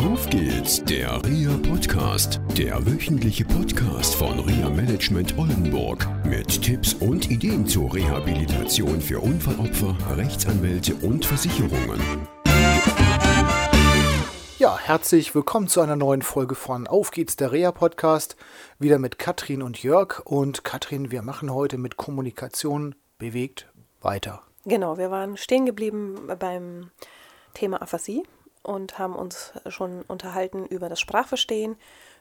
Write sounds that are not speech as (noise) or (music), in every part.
Auf geht's, der RIA Podcast, der wöchentliche Podcast von RIA Management Oldenburg mit Tipps und Ideen zur Rehabilitation für Unfallopfer, Rechtsanwälte und Versicherungen. Ja, herzlich willkommen zu einer neuen Folge von Auf geht's, der REA Podcast. Wieder mit Katrin und Jörg. Und Katrin, wir machen heute mit Kommunikation bewegt weiter. Genau, wir waren stehen geblieben beim Thema Aphasie und haben uns schon unterhalten über das Sprachverstehen,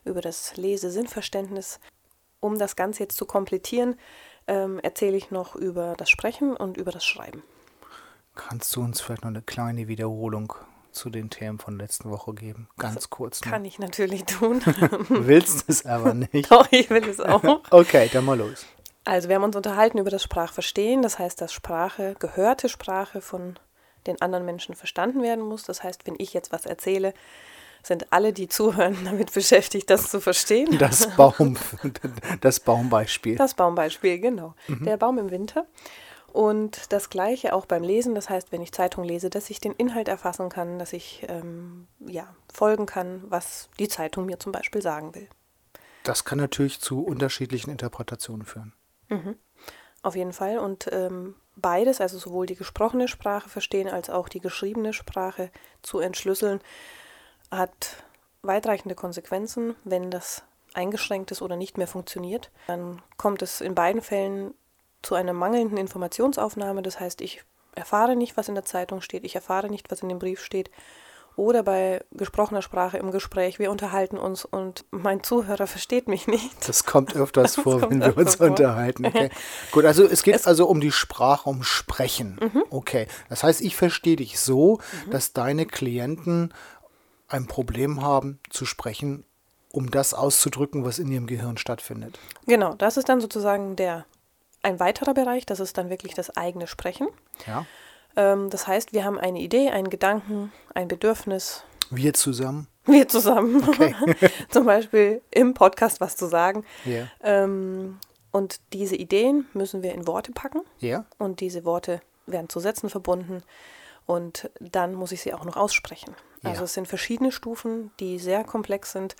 über das Lese-Sinnverständnis. Um das Ganze jetzt zu komplettieren, ähm, erzähle ich noch über das Sprechen und über das Schreiben. Kannst du uns vielleicht noch eine kleine Wiederholung zu den Themen von letzten Woche geben? Ganz das kurz. Kann ich natürlich tun. (laughs) Du willst es aber nicht. Doch, ich will es auch. (laughs) okay, dann mal los. Also wir haben uns unterhalten über das Sprachverstehen, das heißt, dass Sprache, gehörte Sprache von den anderen Menschen verstanden werden muss. Das heißt, wenn ich jetzt was erzähle, sind alle, die zuhören, (laughs) damit beschäftigt, das zu verstehen. Das, Baum, (laughs) das Baumbeispiel. Das Baumbeispiel, genau. Mhm. Der Baum im Winter. Und das gleiche auch beim Lesen, das heißt, wenn ich Zeitung lese, dass ich den Inhalt erfassen kann, dass ich ähm, ja, folgen kann, was die Zeitung mir zum Beispiel sagen will. Das kann natürlich zu unterschiedlichen Interpretationen führen. Mhm. Auf jeden Fall. Und ähm, beides, also sowohl die gesprochene Sprache verstehen als auch die geschriebene Sprache zu entschlüsseln, hat weitreichende Konsequenzen, wenn das eingeschränkt ist oder nicht mehr funktioniert. Dann kommt es in beiden Fällen zu einer mangelnden Informationsaufnahme. Das heißt, ich erfahre nicht, was in der Zeitung steht, ich erfahre nicht, was in dem Brief steht oder bei gesprochener Sprache im Gespräch. Wir unterhalten uns und mein Zuhörer versteht mich nicht. Das kommt öfters (laughs) das vor, wenn wir uns vor. unterhalten. Okay. (laughs) Gut, also es geht es also um die Sprache, um Sprechen. Mhm. Okay. Das heißt, ich verstehe dich so, mhm. dass deine Klienten ein Problem haben zu sprechen, um das auszudrücken, was in ihrem Gehirn stattfindet. Genau, das ist dann sozusagen der ein weiterer Bereich, das ist dann wirklich das eigene Sprechen. Ja. Ähm, das heißt, wir haben eine Idee, einen Gedanken, ein Bedürfnis. Wir zusammen? Wir zusammen. Okay. (laughs) Zum Beispiel im Podcast was zu sagen. Ja. Ähm, und diese Ideen müssen wir in Worte packen. Ja. Und diese Worte werden zu Sätzen verbunden. Und dann muss ich sie auch noch aussprechen. Also ja. es sind verschiedene Stufen, die sehr komplex sind.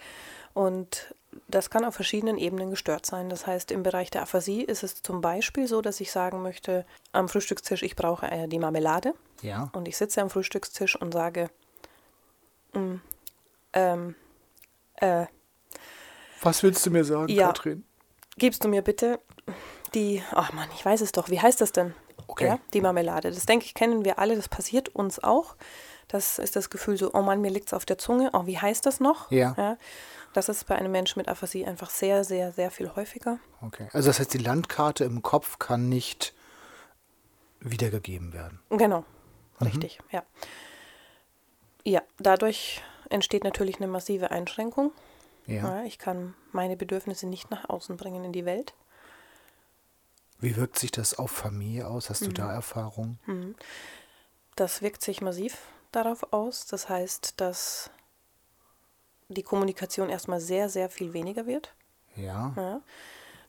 Und das kann auf verschiedenen Ebenen gestört sein. Das heißt, im Bereich der Aphasie ist es zum Beispiel so, dass ich sagen möchte, am Frühstückstisch, ich brauche äh, die Marmelade. Ja. Und ich sitze am Frühstückstisch und sage, mm, ähm, äh, Was willst du mir sagen, ja, Katrin? Gibst du mir bitte die, ach Mann, ich weiß es doch, wie heißt das denn? Okay. Ja, die Marmelade. Das denke ich, kennen wir alle, das passiert uns auch. Das ist das Gefühl so, oh Mann, mir liegt es auf der Zunge, oh, wie heißt das noch? Ja. ja. Das ist bei einem Menschen mit Aphasie einfach sehr, sehr, sehr viel häufiger. Okay. Also das heißt, die Landkarte im Kopf kann nicht wiedergegeben werden. Genau, mhm. richtig, ja. Ja, dadurch entsteht natürlich eine massive Einschränkung. Ja. ja. Ich kann meine Bedürfnisse nicht nach außen bringen in die Welt. Wie wirkt sich das auf Familie aus? Hast mhm. du da Erfahrung? Mhm. Das wirkt sich massiv darauf aus. Das heißt, dass die Kommunikation erstmal sehr, sehr viel weniger wird. Ja. ja.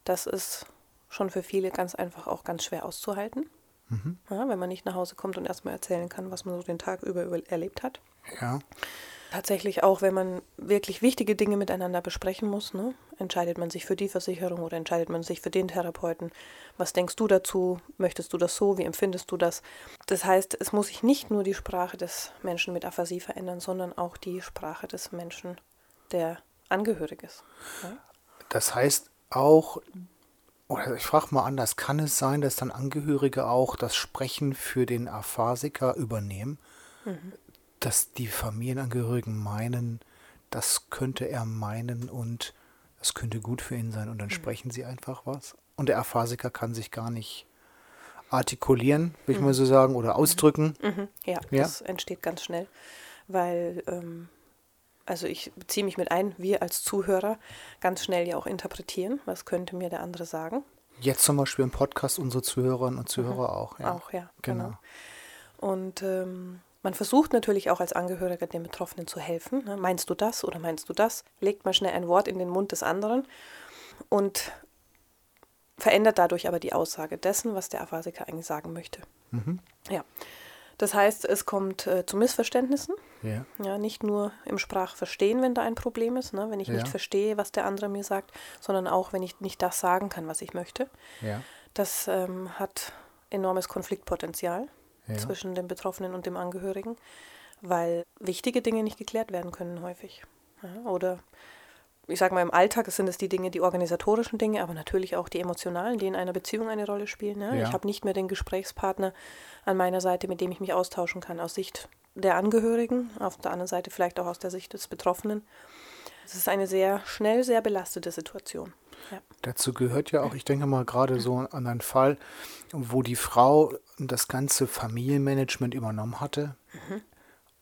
Das ist schon für viele ganz einfach auch ganz schwer auszuhalten. Mhm. Ja, wenn man nicht nach Hause kommt und erstmal erzählen kann, was man so den Tag über, über erlebt hat. Ja. Tatsächlich auch, wenn man wirklich wichtige Dinge miteinander besprechen muss, ne? entscheidet man sich für die Versicherung oder entscheidet man sich für den Therapeuten. Was denkst du dazu? Möchtest du das so? Wie empfindest du das? Das heißt, es muss sich nicht nur die Sprache des Menschen mit Aphasie verändern, sondern auch die Sprache des Menschen der angehörig ist. Ja? Das heißt auch, oder ich frage mal anders, kann es sein, dass dann Angehörige auch das Sprechen für den Aphasiker übernehmen? Mhm. Dass die Familienangehörigen meinen, das könnte er meinen und das könnte gut für ihn sein und dann mhm. sprechen sie einfach was. Und der Aphasiker kann sich gar nicht artikulieren, will ich mhm. mal so sagen, oder ausdrücken. Mhm. Ja, ja, das entsteht ganz schnell, weil ähm, also ich beziehe mich mit ein, wir als Zuhörer ganz schnell ja auch interpretieren, was könnte mir der andere sagen. Jetzt zum Beispiel im Podcast unsere Zuhörerinnen und Zuhörer mhm. auch. Ja. Auch, ja. Genau. genau. Und ähm, man versucht natürlich auch als Angehöriger den Betroffenen zu helfen. Ne? Meinst du das oder meinst du das? Legt mal schnell ein Wort in den Mund des anderen und verändert dadurch aber die Aussage dessen, was der Aphasiker eigentlich sagen möchte. Mhm. Ja. Das heißt, es kommt äh, zu Missverständnissen. Ja. Ja, nicht nur im Sprachverstehen, wenn da ein Problem ist, ne, wenn ich Ja. nicht verstehe, was der andere mir sagt, sondern auch, wenn ich nicht das sagen kann, was ich möchte. Ja. Das ähm, hat enormes Konfliktpotenzial Ja. zwischen dem Betroffenen und dem Angehörigen, weil wichtige Dinge nicht geklärt werden können häufig. Oder ich sage mal, im Alltag sind es die Dinge, die organisatorischen Dinge, aber natürlich auch die emotionalen, die in einer Beziehung eine Rolle spielen. Ne? Ja. Ich habe nicht mehr den Gesprächspartner an meiner Seite, mit dem ich mich austauschen kann, aus Sicht der Angehörigen, auf der anderen Seite vielleicht auch aus der Sicht des Betroffenen. Es ist eine sehr schnell, sehr belastete Situation. Ja. Dazu gehört ja auch, ich denke mal gerade so an einen Fall, wo die Frau das ganze Familienmanagement übernommen hatte,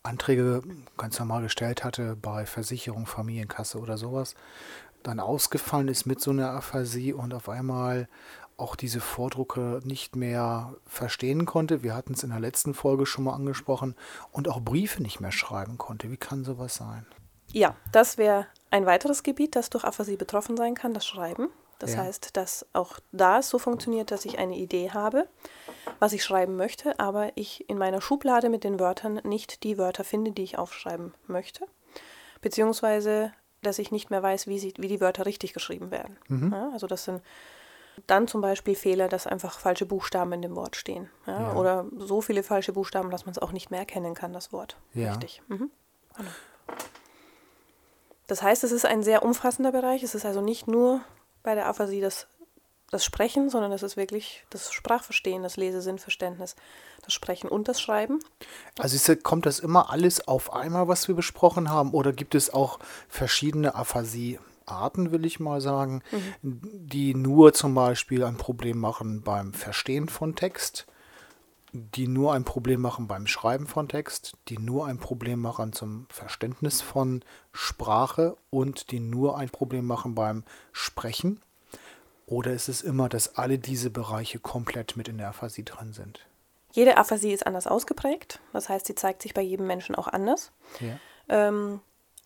Anträge ganz normal gestellt hatte bei Versicherung, Familienkasse oder sowas, dann ausgefallen ist mit so einer Aphasie und auf einmal auch diese Vordrucke nicht mehr verstehen konnte. Wir hatten es in der letzten Folge schon mal angesprochen und auch Briefe nicht mehr schreiben konnte. Wie kann sowas sein? Ja, das wäre ein weiteres Gebiet, das durch Aphasie betroffen sein kann, das Schreiben. Das Ja. heißt, dass auch da es so funktioniert, dass ich eine Idee habe, was ich schreiben möchte, aber ich in meiner Schublade mit den Wörtern nicht die Wörter finde, die ich aufschreiben möchte, beziehungsweise dass ich nicht mehr weiß, wie, sie, wie die Wörter richtig geschrieben werden. Ja, also das sind dann zum Beispiel Fehler, dass einfach falsche Buchstaben in dem Wort stehen. Ja. Oder so viele falsche Buchstaben, dass man es auch nicht mehr erkennen kann, das Wort. Richtig. Mhm. Genau. Das heißt, es ist ein sehr umfassender Bereich. Es ist also nicht nur bei der Aphasie das, das Sprechen, sondern es ist wirklich das Sprachverstehen, das Lesesinnverständnis, das Sprechen und das Schreiben. Also ist, kommt das immer alles auf einmal, was wir besprochen haben, oder gibt es auch verschiedene Aphasie-Arten, will ich mal sagen, die nur zum Beispiel ein Problem machen beim Verstehen von Text, die nur ein Problem machen beim Schreiben von Text, die nur ein Problem machen zum Verständnis von Sprache und die nur ein Problem machen beim Sprechen? Oder ist es immer, dass alle diese Bereiche komplett mit in der Aphasie drin sind? Jede Aphasie ist anders ausgeprägt. Das heißt, sie zeigt sich bei jedem Menschen auch anders. Ja. Ähm,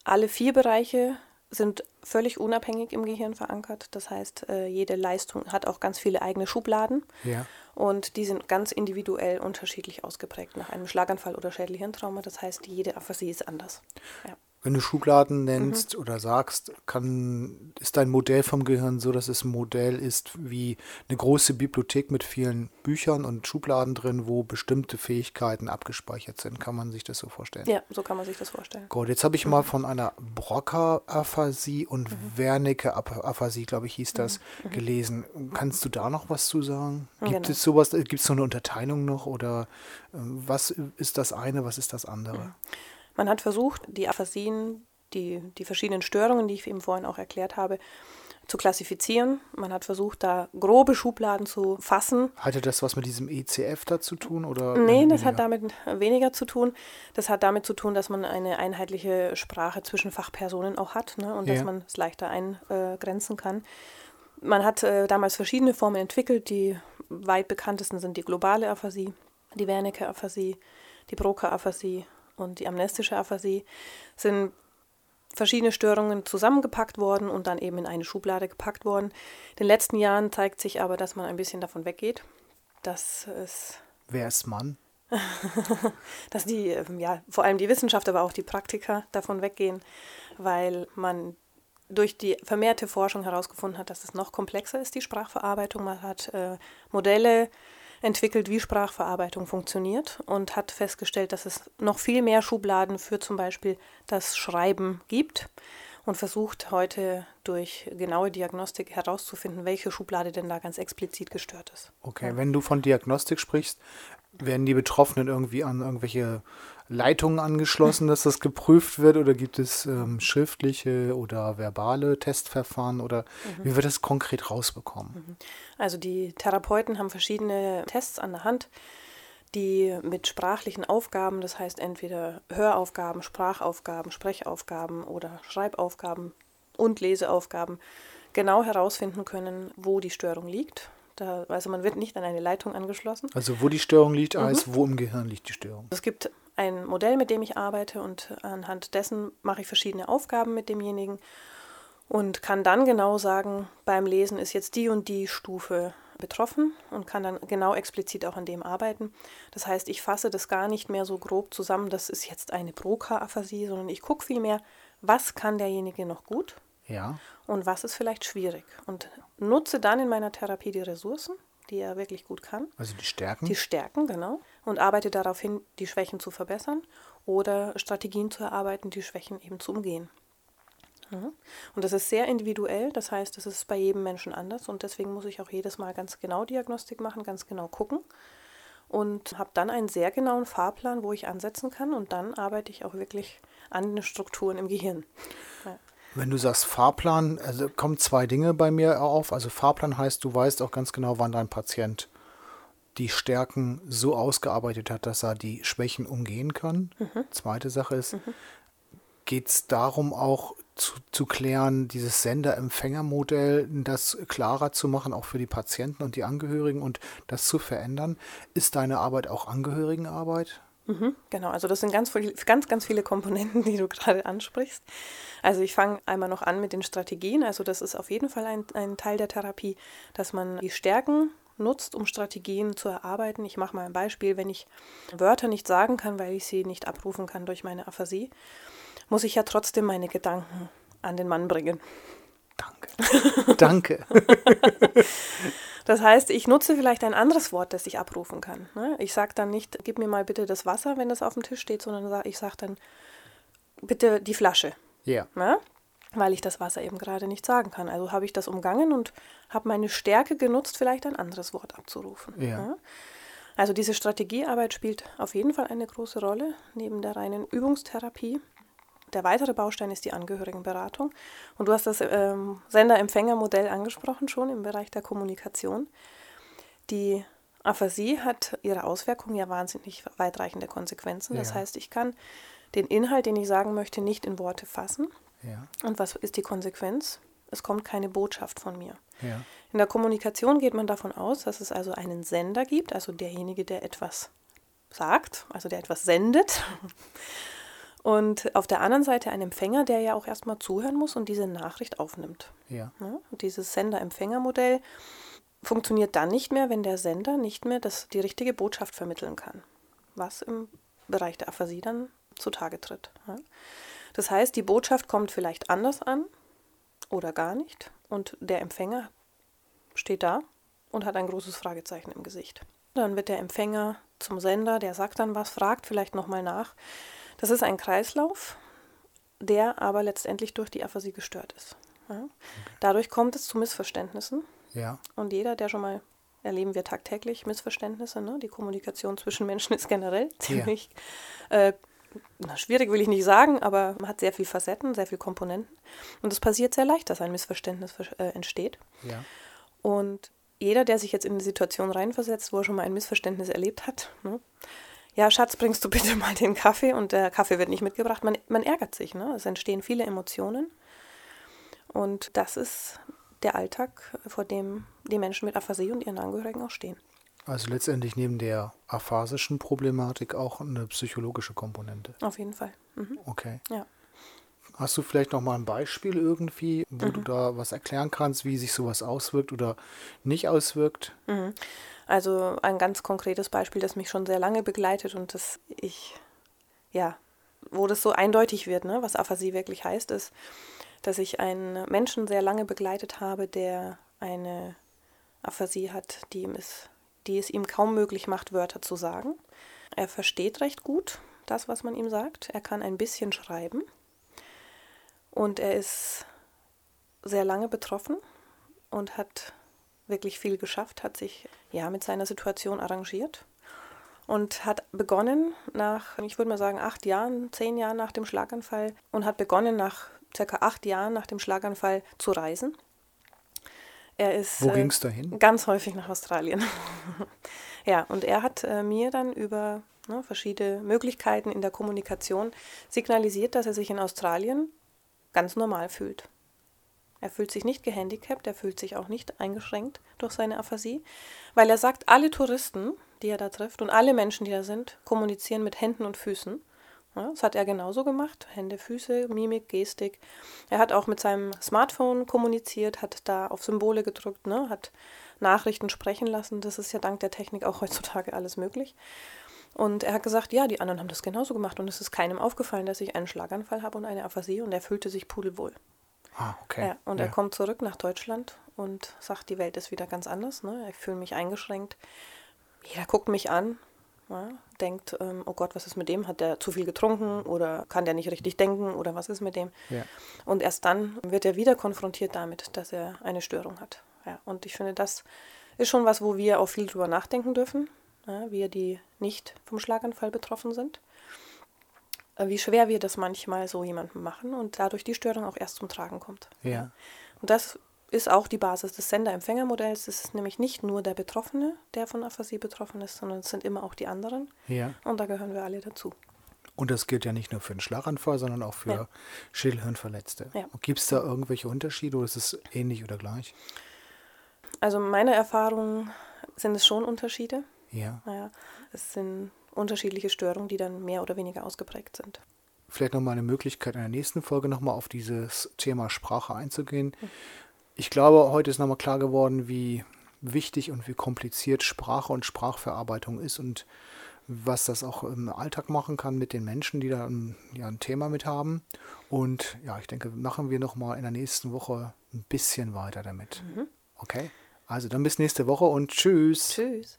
alle vier Bereiche sind völlig unabhängig im Gehirn verankert. Das heißt, äh, jede Leistung hat auch ganz viele eigene Schubladen. Ja. Und die sind ganz individuell unterschiedlich ausgeprägt nach einem Schlaganfall oder Schädelhirntrauma. Das heißt, jede Aphasie ist anders. Ja. Wenn du Schubladen nennst oder sagst, kann, ist dein Modell vom Gehirn so, dass es ein Modell ist wie eine große Bibliothek mit vielen Büchern und Schubladen drin, wo bestimmte Fähigkeiten abgespeichert sind. Kann man sich das so vorstellen? ja, so kann man sich das vorstellen. Gut, jetzt habe ich mal von einer Broca-Aphasie und Wernicke-Aphasie, glaube ich, hieß das, gelesen. Kannst du da noch was zu sagen? Gibt Genau. es sowas, gibt es so eine Unterteilung noch oder ähm, was ist das eine, was ist das andere? Man hat versucht, die Aphasien, die, die verschiedenen Störungen, die ich eben vorhin auch erklärt habe, zu klassifizieren. Man hat versucht, da grobe Schubladen zu fassen. Hatte das was mit diesem ECF da zu tun? Oder Nee, das weniger? hat damit weniger zu tun. Das hat damit zu tun, dass man eine einheitliche Sprache zwischen Fachpersonen auch hat ne, und Ja. dass man es leichter eingrenzen kann. Man hat äh, damals verschiedene Formen entwickelt. Die weit bekanntesten sind die globale Aphasie, die Wernicke-Aphasie, die Broca-Aphasie und die amnestische Aphasie. Sind verschiedene Störungen zusammengepackt worden und dann eben in eine Schublade gepackt worden. In den letzten Jahren zeigt sich aber, dass man ein bisschen davon weggeht, dass es Wer ist Mann? (laughs) dass die, ähm, ja, vor allem die Wissenschaft, aber auch die Praktiker davon weggehen, weil man durch die vermehrte Forschung herausgefunden hat, dass es noch komplexer ist, die Sprachverarbeitung. Man hat äh, Modelle entwickelt, wie Sprachverarbeitung funktioniert und hat festgestellt, dass es noch viel mehr Schubladen für zum Beispiel das Schreiben gibt und versucht heute durch genaue Diagnostik herauszufinden, welche Schublade denn da ganz explizit gestört ist. Okay, wenn du von Diagnostik sprichst, werden die Betroffenen irgendwie an irgendwelche Leitungen angeschlossen, dass das geprüft wird oder gibt es ähm, schriftliche oder verbale Testverfahren oder wie wird das konkret rausbekommen? Also die Therapeuten haben verschiedene Tests an der Hand, die mit sprachlichen Aufgaben, das heißt entweder Höraufgaben, Sprachaufgaben, Sprechaufgaben oder Schreibaufgaben und Leseaufgaben genau herausfinden können, wo die Störung liegt. Da, also man wird nicht an eine Leitung angeschlossen. Also wo die Störung liegt, heißt, wo im Gehirn liegt die Störung. Es gibt ein Modell, mit dem ich arbeite und anhand dessen mache ich verschiedene Aufgaben mit demjenigen und kann dann genau sagen, beim Lesen ist jetzt die und die Stufe betroffen und kann dann genau explizit auch an dem arbeiten. Das heißt, ich fasse das gar nicht mehr so grob zusammen, das ist jetzt eine Broca-Aphasie, sondern ich gucke vielmehr, was kann derjenige noch gut Ja. und was ist vielleicht schwierig. Und nutze dann in meiner Therapie die Ressourcen, die er wirklich gut kann, Also die Stärken. die Stärken, genau, und arbeite darauf hin, die Schwächen zu verbessern oder Strategien zu erarbeiten, die Schwächen eben zu umgehen. Ja. Und das ist sehr individuell, das heißt, es ist bei jedem Menschen anders und deswegen muss ich auch jedes Mal ganz genau Diagnostik machen, ganz genau gucken und habe dann einen sehr genauen Fahrplan, wo ich ansetzen kann und dann arbeite ich auch wirklich an den Strukturen im Gehirn. Ja. Wenn du sagst Fahrplan, also kommen zwei Dinge bei mir auf. Also Fahrplan heißt, du weißt auch ganz genau, wann dein Patient die Stärken so ausgearbeitet hat, dass er die Schwächen umgehen kann. Zweite Sache ist, geht es darum auch zu, zu klären, dieses Sender-Empfänger-Modell, das klarer zu machen, auch für die Patienten und die Angehörigen und das zu verändern. Ist deine Arbeit auch Angehörigenarbeit? Mhm, genau, also das sind ganz, viel- ganz, ganz viele Komponenten, die du gerade ansprichst. Also ich fange einmal noch an mit den Strategien. Also das ist auf jeden Fall ein, ein Teil der Therapie, dass man die Stärken nutzt, um Strategien zu erarbeiten. Ich mache mal ein Beispiel, wenn ich Wörter nicht sagen kann, weil ich sie nicht abrufen kann durch meine Aphasie, muss ich ja trotzdem meine Gedanken an den Mann bringen. Danke. Danke. (laughs) Das heißt, ich nutze vielleicht ein anderes Wort, das ich abrufen kann. ne? Ich sage dann nicht, gib mir mal bitte das Wasser, wenn das auf dem Tisch steht, sondern ich sage dann, bitte die Flasche, Ja. ne? weil ich das Wasser eben gerade nicht sagen kann. Also habe ich das umgangen und habe meine Stärke genutzt, vielleicht ein anderes Wort abzurufen. Ja. ne? Also diese Strategiearbeit spielt auf jeden Fall eine große Rolle, neben der reinen Übungstherapie. Der weitere Baustein ist die Angehörigenberatung. Und du hast das ähm, Sender-Empfänger-Modell angesprochen schon im Bereich der Kommunikation. Die Aphasie hat ihre Auswirkungen ja wahnsinnig weitreichende Konsequenzen. Das Ja. heißt, ich kann den Inhalt, den ich sagen möchte, nicht in Worte fassen. Ja. Und was ist die Konsequenz? Es kommt keine Botschaft von mir. Ja. In der Kommunikation geht man davon aus, dass es also einen Sender gibt, also derjenige, der etwas sagt, also der etwas sendet. Und auf der anderen Seite ein Empfänger, der ja auch erstmal zuhören muss und diese Nachricht aufnimmt. Ja. Ja, und dieses Sender-Empfänger-Modell funktioniert dann nicht mehr, wenn der Sender nicht mehr das, die richtige Botschaft vermitteln kann, was im Bereich der Aphasie dann zutage tritt. Ja. Das heißt, die Botschaft kommt vielleicht anders an oder gar nicht und der Empfänger steht da und hat ein großes Fragezeichen im Gesicht. Dann wird der Empfänger zum Sender, der sagt dann was, fragt vielleicht nochmal nach. Das ist ein Kreislauf, der aber letztendlich durch die Aphasie gestört ist. Ja. Dadurch kommt es zu Missverständnissen Ja. und jeder, der schon mal erleben wir tagtäglich Missverständnisse. Ne? Die Kommunikation zwischen Menschen ist generell ziemlich äh, na, schwierig, will ich nicht sagen, aber man hat sehr viel Facetten, sehr viel Komponenten. Und es passiert sehr leicht, dass ein Missverständnis äh, entsteht. Ja. Und jeder, der sich jetzt in eine Situation reinversetzt, wo er schon mal ein Missverständnis erlebt hat, ne? Ja, Schatz, bringst du bitte (laughs) mal den Kaffee und der Kaffee wird nicht mitgebracht. Man, man ärgert sich, ne? es entstehen viele Emotionen. Und das ist der Alltag, vor dem die Menschen mit Aphasie und ihren Angehörigen auch stehen. Also letztendlich neben der aphasischen Problematik auch eine psychologische Komponente. Auf jeden Fall. Mhm. Okay. Ja. Hast du vielleicht noch mal ein Beispiel irgendwie, wo du da was erklären kannst, wie sich sowas auswirkt oder nicht auswirkt? Also ein ganz konkretes Beispiel, das mich schon sehr lange begleitet und das ich, ja, wo das so eindeutig wird, ne, was Aphasie wirklich heißt, ist, dass ich einen Menschen sehr lange begleitet habe, der eine Aphasie hat, die, ihm ist, die es ihm kaum möglich macht, Wörter zu sagen. Er versteht recht gut das, was man ihm sagt. Er kann ein bisschen schreiben. Und er ist sehr lange betroffen und hat wirklich viel geschafft, hat sich ja mit seiner Situation arrangiert und hat begonnen nach, ich würde mal sagen, acht Jahren, zehn Jahren nach dem Schlaganfall und hat begonnen nach circa acht Jahren nach dem Schlaganfall zu reisen. Er ist Wo äh, ging's dahin? Ganz häufig nach Australien. (laughs) ja, und er hat äh, mir dann über ne, verschiedene Möglichkeiten in der Kommunikation signalisiert, dass er sich in Australien ganz normal fühlt. Er fühlt sich nicht gehandicapt, er fühlt sich auch nicht eingeschränkt durch seine Aphasie, weil er sagt, alle Touristen, die er da trifft und alle Menschen, die da sind, kommunizieren mit Händen und Füßen Ja, das hat er genauso gemacht. Hände, Füße, Mimik, Gestik. Er hat auch mit seinem Smartphone kommuniziert, hat da auf Symbole gedrückt, ne? hat Nachrichten sprechen lassen. Das ist ja dank der Technik auch heutzutage alles möglich. Und er hat gesagt, ja, die anderen haben das genauso gemacht und es ist keinem aufgefallen, dass ich einen Schlaganfall habe und eine Aphasie und er fühlte sich pudelwohl. Ah, okay. Ja, und ja. er kommt zurück nach Deutschland und sagt, die Welt ist wieder ganz anders. Ne? Ich fühle mich eingeschränkt. Jeder guckt mich an, ja, denkt, ähm, oh Gott, was ist mit dem? Hat der zu viel getrunken oder kann der nicht richtig denken oder was ist mit dem? Ja. Und erst dann wird er wieder konfrontiert damit, dass er eine Störung hat. Ja, und ich finde, das ist schon was, wo wir auch viel drüber nachdenken dürfen wir, die nicht vom Schlaganfall betroffen sind, äh, wie schwer wir das manchmal so jemandem machen und dadurch die Störung auch erst zum Tragen kommt. Ja. Und das ist auch die Basis des Sender-Empfänger-Modells. Es ist nämlich nicht nur der Betroffene, der von Aphasie betroffen ist, sondern es sind immer auch die anderen. Ja. Und da gehören wir alle dazu. Und das gilt ja nicht nur für einen Schlaganfall, sondern auch für ja. Schädelhirnverletzte. Ja. Gibt es da irgendwelche Unterschiede oder ist es ähnlich oder gleich? Also meiner Erfahrung sind es schon Unterschiede. Ja. Naja, es sind unterschiedliche Störungen, die dann mehr oder weniger ausgeprägt sind. Vielleicht nochmal eine Möglichkeit in der nächsten Folge nochmal auf dieses Thema Sprache einzugehen. Ich glaube, heute ist nochmal klar geworden, wie wichtig und wie kompliziert Sprache und Sprachverarbeitung ist und was das auch im Alltag machen kann mit den Menschen, die da ein, ja, ein Thema mit haben. Und ja, ich denke, machen wir nochmal in der nächsten Woche ein bisschen weiter damit. Mhm. Okay? Also dann bis nächste Woche und tschüss. Tschüss.